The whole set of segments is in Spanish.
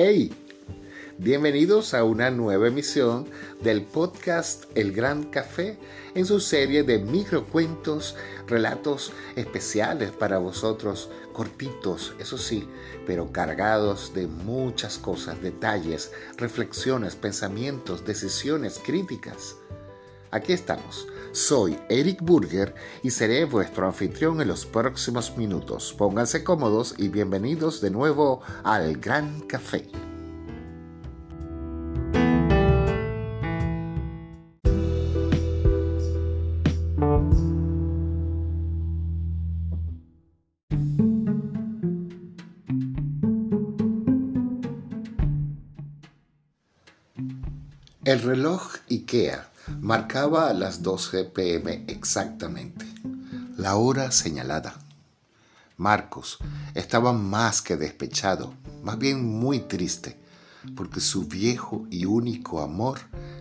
Hey, bienvenidos a una nueva emisión del podcast El Gran Café en su serie de microcuentos, relatos especiales para vosotros, cortitos, eso sí, pero cargados de muchas cosas, detalles, reflexiones, pensamientos, decisiones, críticas. Aquí estamos. Soy Eric Burger y seré vuestro anfitrión en los próximos minutos. Pónganse cómodos y bienvenidos de nuevo al Gran Café. El reloj IKEA marcaba las 12 pm exactamente, la hora señalada. Marcos estaba más que despechado, más bien muy triste, porque su viejo y único amor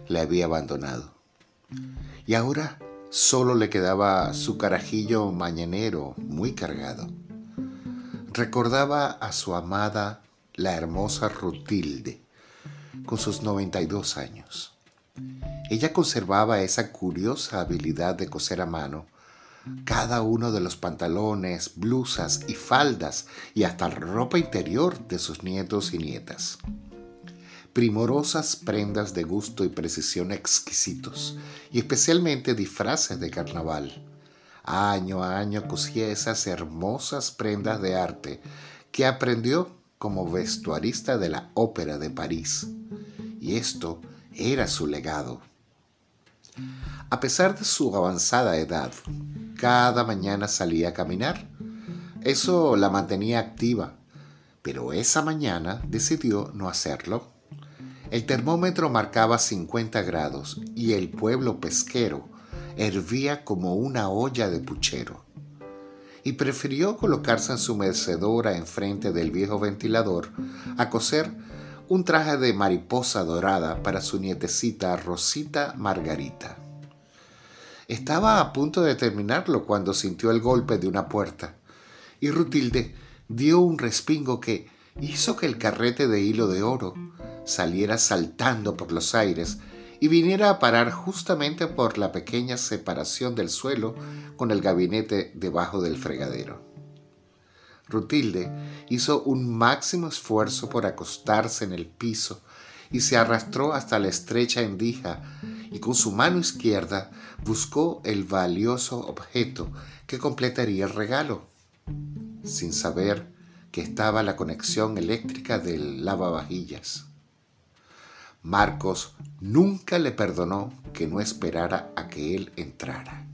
le había abandonado. Y ahora solo le quedaba su carajillo mañanero muy cargado. Recordaba a su amada, la hermosa Rutilde, con sus 92 años. Ella conservaba esa curiosa habilidad de coser a mano cada uno de los pantalones, blusas y faldas y hasta ropa interior de sus nietos y nietas. Primorosas prendas de gusto y precisión exquisitos, y especialmente disfraces de carnaval. Año a año cosía esas hermosas prendas de arte que aprendió como vestuarista de la Ópera de París. Y esto era su legado. A pesar de su avanzada edad, cada mañana salía a caminar. Eso la mantenía activa, pero esa mañana decidió no hacerlo. El termómetro marcaba 50 grados y el pueblo pesquero hervía como una olla de puchero. Y prefirió colocarse en su mecedora enfrente del viejo ventilador a coser un traje de mariposa dorada para su nietecita Rosita Margarita. Estaba a punto de terminarlo cuando sintió el golpe de una puerta, y Rutilde dio un respingo que hizo que el carrete de hilo de oro saliera saltando por los aires y viniera a parar justamente por la pequeña separación del suelo con el gabinete debajo del fregadero. Rutilde hizo un máximo esfuerzo por acostarse en el piso y se arrastró hasta la estrecha endija y con su mano izquierda buscó el valioso objeto que completaría el regalo, sin saber que estaba la conexión eléctrica del lavavajillas. Marcos nunca le perdonó que no esperara a que él entrara.